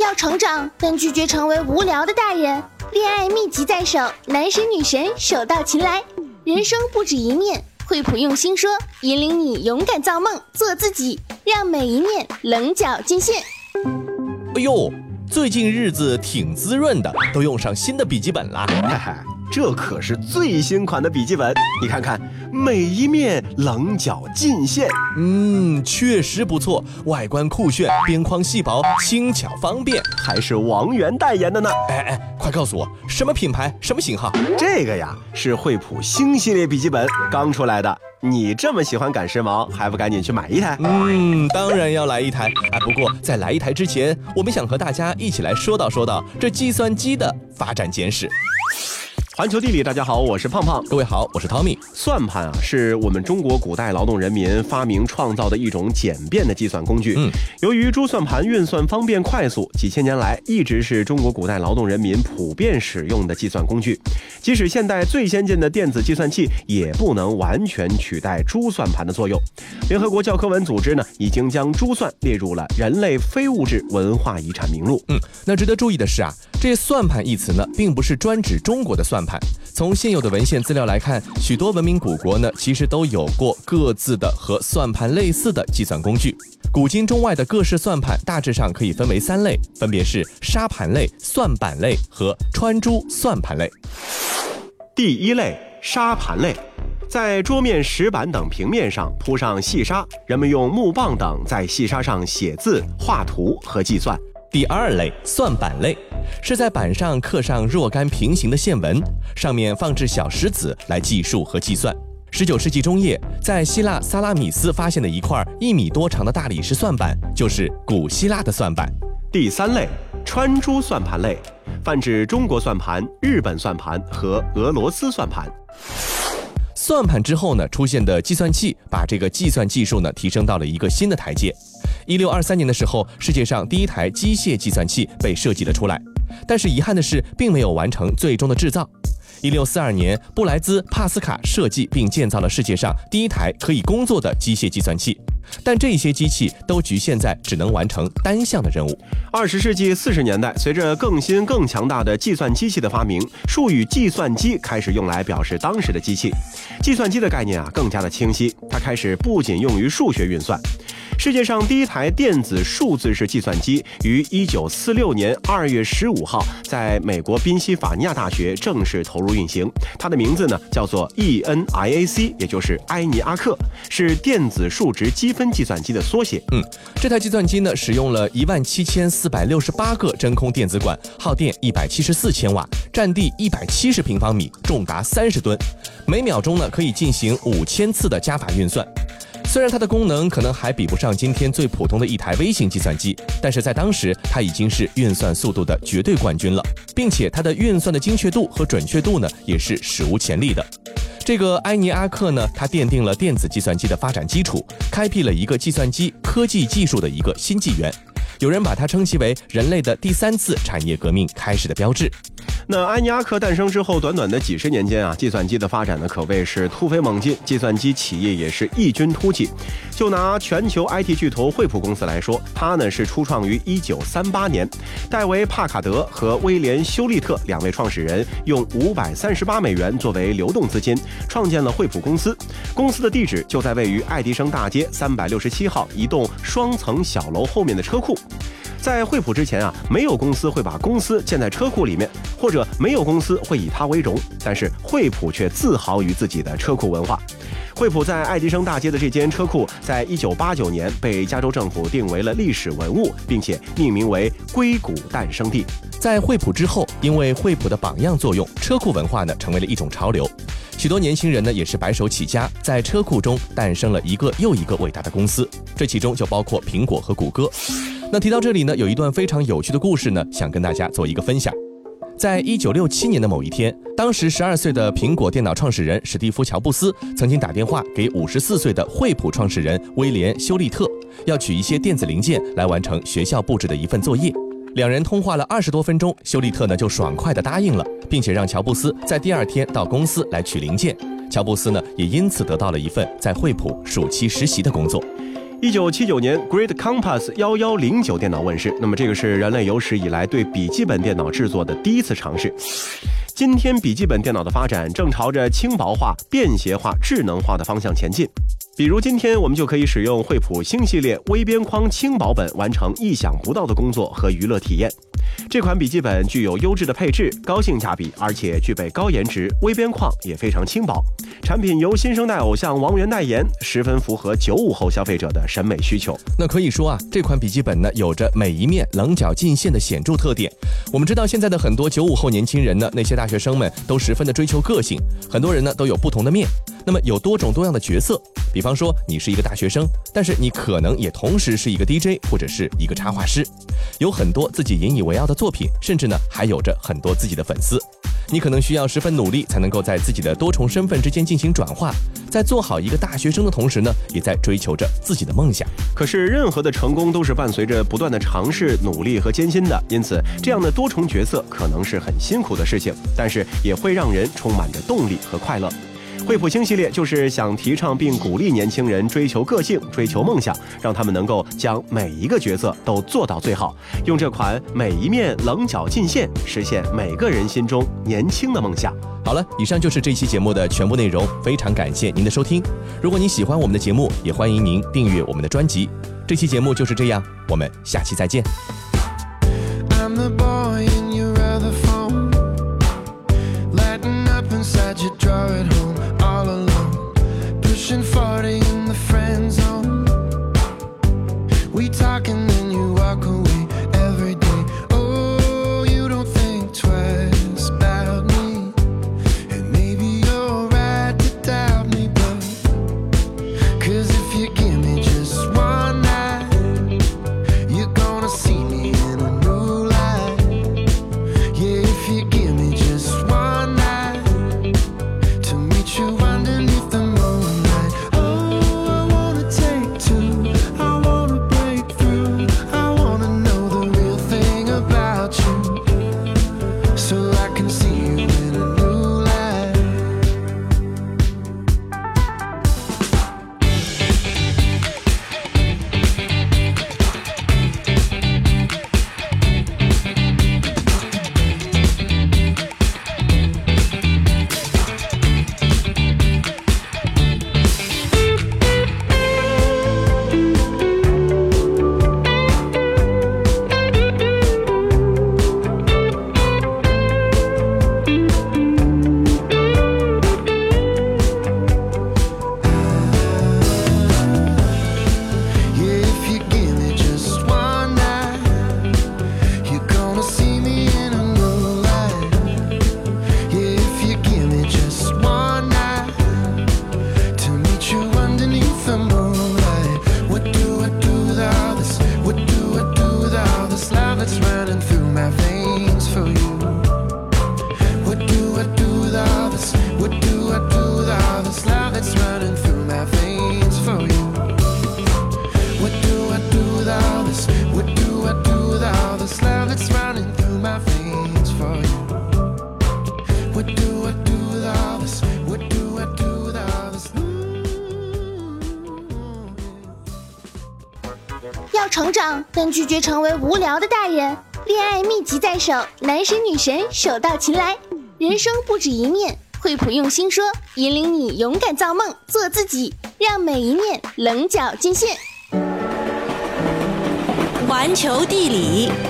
要成长，但拒绝成为无聊的大人。恋爱秘籍在手，男神女神手到擒来。人生不止一面，惠普用心说，引领你勇敢造梦，做自己，让每一面棱角尽现。哎呦，最近日子挺滋润的，都用上新的笔记本啦。哈哈。这可是最新款的笔记本，你看看，每一面棱角尽现。嗯，确实不错，外观酷炫，边框细薄，轻巧方便，还是王源代言的呢。哎哎，快告诉我，什么品牌，什么型号？这个呀，是惠普新系列笔记本刚出来的。你这么喜欢赶时髦，还不赶紧去买一台？嗯，当然要来一台。啊，不过在来一台之前，我们想和大家一起来说道说道这计算机的发展简史。环球地理，大家好，我是胖胖。各位好，我是汤米。算盘啊，是我们中国古代劳动人民发明创造的一种简便的计算工具。嗯，由于珠算盘运算方便快速，几千年来一直是中国古代劳动人民普遍使用的计算工具。即使现代最先进的电子计算器，也不能完全取代珠算盘的作用。联合国教科文组织呢，已经将珠算列入了人类非物质文化遗产名录。嗯，那值得注意的是啊，这“算盘”一词呢，并不是专指中国的算盘。从现有的文献资料来看，许多文明古国呢，其实都有过各自的和算盘类似的计算工具。古今中外的各式算盘大致上可以分为三类，分别是沙盘类、算板类和穿珠算盘类。第一类沙盘类，在桌面、石板等平面上铺上细沙，人们用木棒等在细沙上写字、画图和计算。第二类算板类，是在板上刻上若干平行的线纹，上面放置小石子来计数和计算。十九世纪中叶，在希腊萨拉米斯发现的一块一米多长的大理石算板，就是古希腊的算板。第三类穿珠算盘类，泛指中国算盘、日本算盘和俄罗斯算盘。算盘之后呢，出现的计算器把这个计算技术呢提升到了一个新的台阶。一六二三年的时候，世界上第一台机械计算器被设计了出来，但是遗憾的是，并没有完成最终的制造。一六四二年，布莱兹帕斯卡设计并建造了世界上第一台可以工作的机械计算器，但这些机器都局限在只能完成单项的任务。二十世纪四十年代，随着更新更强大的计算机器的发明，术语“计算机”开始用来表示当时的机器。计算机的概念啊，更加的清晰，它开始不仅用于数学运算。世界上第一台电子数字式计算机于一九四六年二月十五号在美国宾夕法尼亚大学正式投入运行。它的名字呢叫做 ENIAC，也就是埃尼阿克，是电子数值积分计算机的缩写。嗯，这台计算机呢使用了一万七千四百六十八个真空电子管，耗电一百七十四千瓦，占地一百七十平方米，重达三十吨，每秒钟呢可以进行五千次的加法运算。虽然它的功能可能还比不上今天最普通的一台微型计算机，但是在当时它已经是运算速度的绝对冠军了，并且它的运算的精确度和准确度呢也是史无前例的。这个埃尼阿克呢，它奠定了电子计算机的发展基础，开辟了一个计算机科技技术的一个新纪元。有人把它称其为人类的第三次产业革命开始的标志。那安尼阿克诞生之后，短短的几十年间啊，计算机的发展呢可谓是突飞猛进，计算机企业也是异军突起。就拿全球 IT 巨头惠普公司来说，它呢是初创于一九三八年，戴维·帕卡德和威廉·休利特两位创始人用五百三十八美元作为流动资金，创建了惠普公司。公司的地址就在位于爱迪生大街三百六十七号一栋双层小楼后面的车库。在惠普之前啊，没有公司会把公司建在车库里面，或者没有公司会以它为荣。但是惠普却自豪于自己的车库文化。惠普在爱迪生大街的这间车库，在一九八九年被加州政府定为了历史文物，并且命名为硅谷诞生地。在惠普之后，因为惠普的榜样作用，车库文化呢成为了一种潮流。许多年轻人呢也是白手起家，在车库中诞生了一个又一个伟大的公司，这其中就包括苹果和谷歌。那提到这里呢，有一段非常有趣的故事呢，想跟大家做一个分享。在一九六七年的某一天，当时十二岁的苹果电脑创始人史蒂夫·乔布斯曾经打电话给五十四岁的惠普创始人威廉·休利特，要取一些电子零件来完成学校布置的一份作业。两人通话了二十多分钟，休利特呢就爽快地答应了，并且让乔布斯在第二天到公司来取零件。乔布斯呢也因此得到了一份在惠普暑期实习的工作。一九七九年，Great Compass 幺幺零九电脑问世。那么，这个是人类有史以来对笔记本电脑制作的第一次尝试。今天，笔记本电脑的发展正朝着轻薄化、便携化、智能化的方向前进。比如，今天我们就可以使用惠普星系列微边框轻薄本，完成意想不到的工作和娱乐体验。这款笔记本具有优质的配置、高性价比，而且具备高颜值，微边框也非常轻薄。产品由新生代偶像王源代言，十分符合九五后消费者的审美需求。那可以说啊，这款笔记本呢，有着每一面棱角尽现的显著特点。我们知道，现在的很多九五后年轻人呢，那些大学生们都十分的追求个性，很多人呢都有不同的面。那么有多种多样的角色，比方说你是一个大学生，但是你可能也同时是一个 DJ 或者是一个插画师，有很多自己引以为傲的作品，甚至呢还有着很多自己的粉丝。你可能需要十分努力，才能够在自己的多重身份之间进行转化，在做好一个大学生的同时呢，也在追求着自己的梦想。可是，任何的成功都是伴随着不断的尝试、努力和艰辛的，因此，这样的多重角色可能是很辛苦的事情，但是也会让人充满着动力和快乐。惠普星系列就是想提倡并鼓励年轻人追求个性、追求梦想，让他们能够将每一个角色都做到最好，用这款每一面棱角尽现，实现每个人心中年轻的梦想。好了，以上就是这期节目的全部内容，非常感谢您的收听。如果您喜欢我们的节目，也欢迎您订阅我们的专辑。这期节目就是这样，我们下期再见。成但拒绝成为无聊的大人。恋爱秘籍在手，男神女神手到擒来。人生不止一面，惠普用心说，引领你勇敢造梦，做自己，让每一面棱角尽现。环球地理。